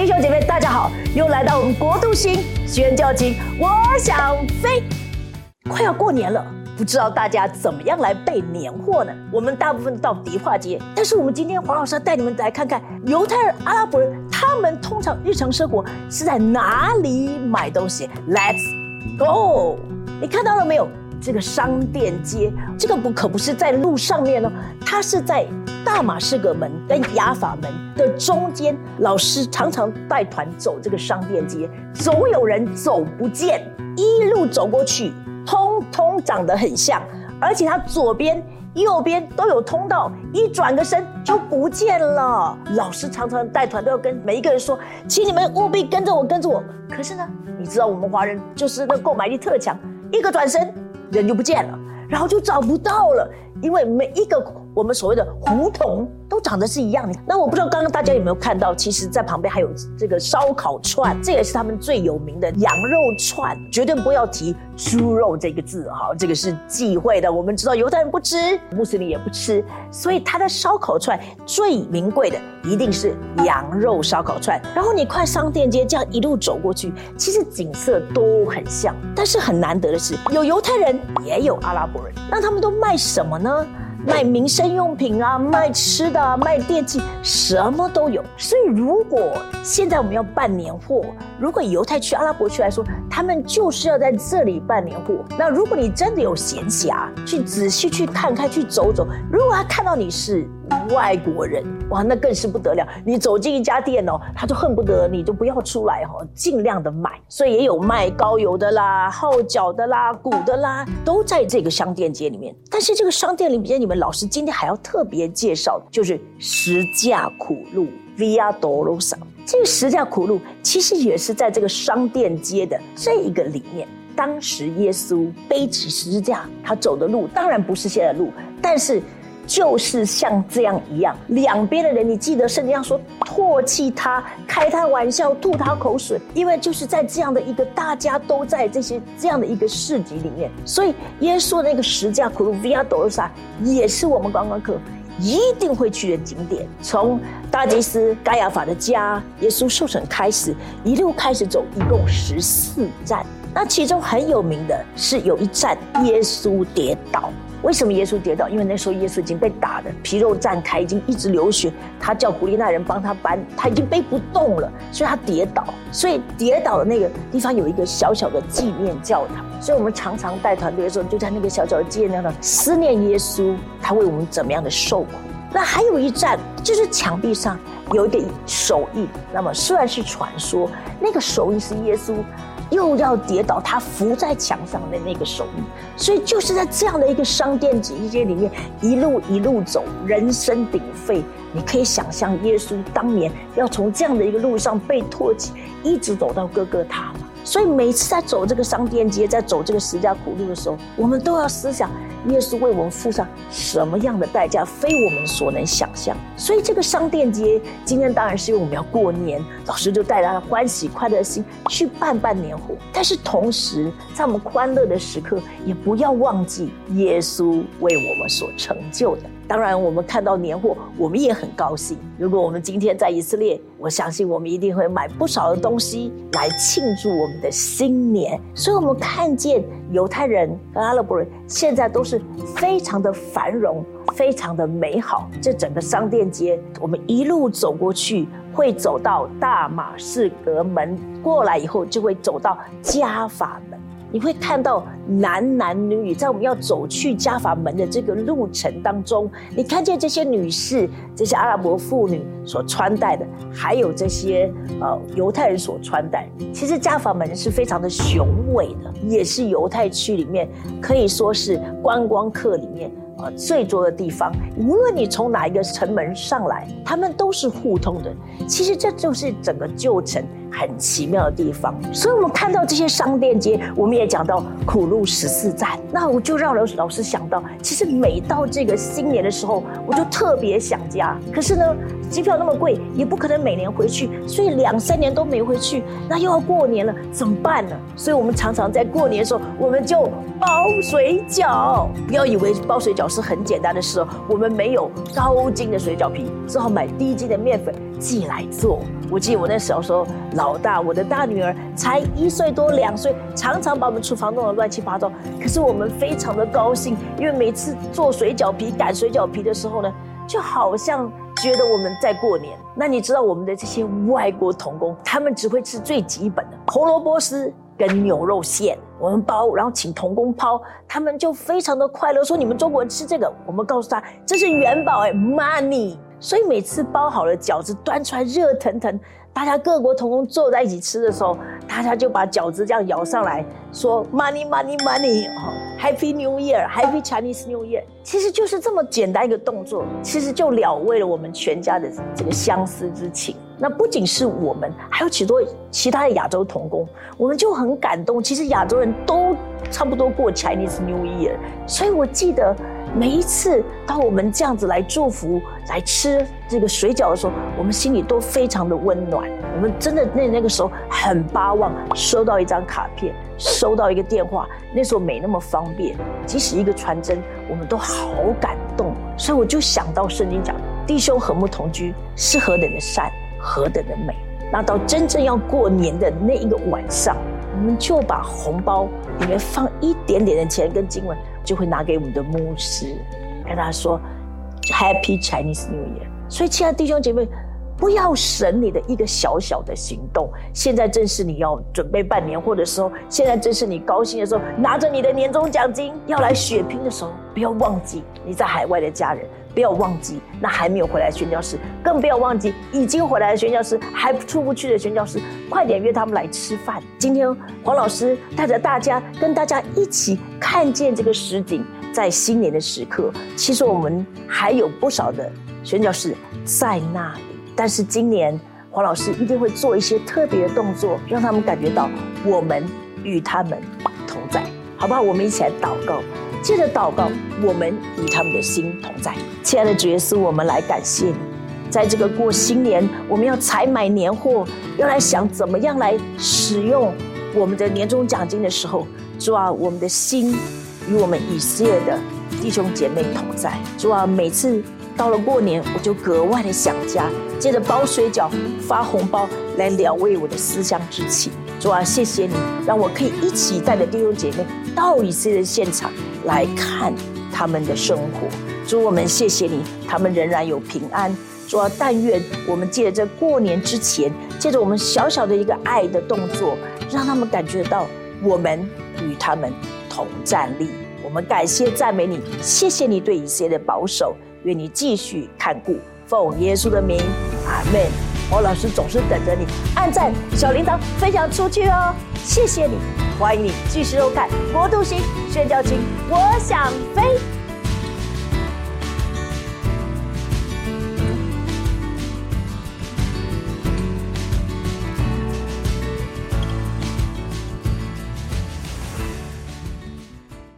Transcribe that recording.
弟兄姐妹，大家好，又来到我们国度星宣教经，我想飞。快要过年了，不知道大家怎么样来备年货呢？我们大部分到迪化街，但是我们今天黄老师带你们来看看犹太人、阿拉伯人，他们通常日常生活是在哪里买东西。Let's go！你看到了没有？这个商店街，这个不可不是在路上面哦，它是在大马士革门跟雅法门的中间。老师常常带团走这个商店街，总有人走不见，一路走过去，通通长得很像，而且它左边、右边都有通道，一转个身就不见了。老师常常带团都要跟每一个人说，请你们务必跟着我，跟着我。可是呢，你知道我们华人就是那购买力特强，一个转身。人就不见了，然后就找不到了，因为每一个我们所谓的胡同。长得是一样的。那我不知道刚刚大家有没有看到，其实，在旁边还有这个烧烤串，这也是他们最有名的羊肉串，绝对不要提猪肉这个字哈，这个是忌讳的。我们知道犹太人不吃，穆斯林也不吃，所以他的烧烤串最名贵的一定是羊肉烧烤串。然后你快商店街这样一路走过去，其实景色都很像，但是很难得的是，有犹太人也有阿拉伯人，那他们都卖什么呢？卖民生用品啊，卖吃的，卖电器，什么都有。所以，如果现在我们要办年货，如果犹太区、阿拉伯区来说，他们就是要在这里办年货。那如果你真的有闲暇，去仔细去看看，去走走，如果他看到你是。外国人哇，那更是不得了！你走进一家店哦，他就恨不得你就不要出来哈，尽量的买。所以也有卖高油的啦、号角的啦、鼓的啦，都在这个商店街里面。但是这个商店里面，你们老师今天还要特别介绍，就是十架苦路 Via Dolorosa。这个十架苦路其实也是在这个商店街的这一个里面。当时耶稣背起十字架，他走的路当然不是现在的路，但是。就是像这样一样，两边的人，你记得圣经上说唾弃他、开他玩笑、吐他口水，因为就是在这样的一个大家都在这些这样的一个市集里面，所以耶稣那个十架苦路 Via d o l o r a 也是我们观光客一定会去的景点。从大祭司盖亚法的家，耶稣受审开始，一路开始走，一共十四站。那其中很有名的是有一站耶稣跌倒。为什么耶稣跌倒？因为那时候耶稣已经被打的皮肉绽开，已经一直流血。他叫古利奈人帮他搬，他已经背不动了，所以他跌倒。所以跌倒的那个地方有一个小小的纪念教堂。所以我们常常带团队的时候，就在那个小小的纪念教堂思念耶稣，他为我们怎么样的受苦。那还有一站，就是墙壁上有一个手印。那么虽然是传说，那个手印是耶稣。又要跌倒，他扶在墙上的那个手印，所以就是在这样的一个商店街里面，一路一路走，人声鼎沸。你可以想象，耶稣当年要从这样的一个路上被托起，一直走到哥哥他？所以每次在走这个商店街，在走这个十架苦路的时候，我们都要思想。耶稣为我们付上什么样的代价，非我们所能想象。所以这个商店街今天当然是因为我们要过年，老师就带着欢喜快乐的心去办办年货。但是同时，在我们欢乐的时刻，也不要忘记耶稣为我们所成就的。当然，我们看到年货，我们也很高兴。如果我们今天在以色列，我相信我们一定会买不少的东西来庆祝我们的新年。所以，我们看见犹太人和阿拉伯人现在都是非常的繁荣，非常的美好。这整个商店街，我们一路走过去，会走到大马士革门过来以后，就会走到加法门。你会看到男男女女在我们要走去加法门的这个路程当中，你看见这些女士、这些阿拉伯妇女所穿戴的，还有这些呃犹太人所穿戴。其实加法门是非常的雄伟的，也是犹太区里面可以说是观光客里面呃最多的地方。无论你从哪一个城门上来，他们都是互通的。其实这就是整个旧城。很奇妙的地方，所以我们看到这些商店街，我们也讲到苦路十四站，那我就让老老师想到，其实每到这个新年的时候，我就特别想家。可是呢，机票那么贵，也不可能每年回去，所以两三年都没回去，那又要过年了，怎么办呢？所以我们常常在过年的时候，我们就包水饺。不要以为包水饺是很简单的事哦，我们没有高筋的水饺皮，只好买低筋的面粉自。己来做。我记得我那小时候，老大，我的大女儿才一岁多两岁，常常把我们厨房弄得乱七八糟。可是我们非常的高兴，因为每次做水饺皮、擀水饺皮的时候呢，就好像觉得我们在过年。那你知道我们的这些外国童工，他们只会吃最基本的红萝卜丝跟牛肉馅，我们包，然后请童工抛，他们就非常的快乐，说你们中国人吃这个，我们告诉他这是元宝哎，money。所以每次包好了饺子端出来热腾腾，大家各国同工坐在一起吃的时候，大家就把饺子这样舀上来说 money money money，哦，Happy New Year，Happy Chinese New Year，其实就是这么简单一个动作，其实就了为了我们全家的这个相思之情。那不仅是我们，还有许多其他的亚洲童工，我们就很感动。其实亚洲人都差不多过 Chinese New Year，所以我记得。每一次当我们这样子来祝福、来吃这个水饺的时候，我们心里都非常的温暖。我们真的那那个时候很巴望收到一张卡片，收到一个电话。那时候没那么方便，即使一个传真，我们都好感动。所以我就想到圣经讲弟兄和睦同居是何等的善，何等的美。那到真正要过年的那一个晚上，我们就把红包里面放一点点的钱跟经文。就会拿给我们的牧师，跟他说 Happy Chinese New Year。所以，亲爱的弟兄姐妹，不要省你的一个小小的行动。现在正是你要准备办年货的时候，现在正是你高兴的时候，拿着你的年终奖金要来血拼的时候，不要忘记你在海外的家人，不要忘记那还没有回来的宣教师，更不要忘记已经回来的宣教师，还出不去的宣教师，快点约他们来吃饭。今天黄老师带着大家，跟大家一起。看见这个实景，在新年的时刻，其实我们还有不少的宣教士在那里。但是今年黄老师一定会做一些特别的动作，让他们感觉到我们与他们同在，好不好？我们一起来祷告，接着祷告，我们与他们的心同在。亲爱的主耶稣，我们来感谢你，在这个过新年，我们要采买年货，要来想怎么样来使用我们的年终奖金的时候。主啊，我们的心与我们以色列的弟兄姐妹同在。主啊，每次到了过年，我就格外的想家，接着包水饺、发红包来了慰我的思乡之情。主啊，谢谢你，让我可以一起带着弟兄姐妹到以色列的现场来看他们的生活。主，我们谢谢你，他们仍然有平安。主，但愿我们借着过年之前，借着我们小小的一个爱的动作，让他们感觉到我们。与他们同站立，我们感谢赞美你，谢谢你对以色列的保守，愿你继续看顾，奉耶稣的名，阿门。欧老师总是等着你，按赞、小铃铛、分享出去哦，谢谢你，欢迎你继续收看《国度星宣教经》，我想飞。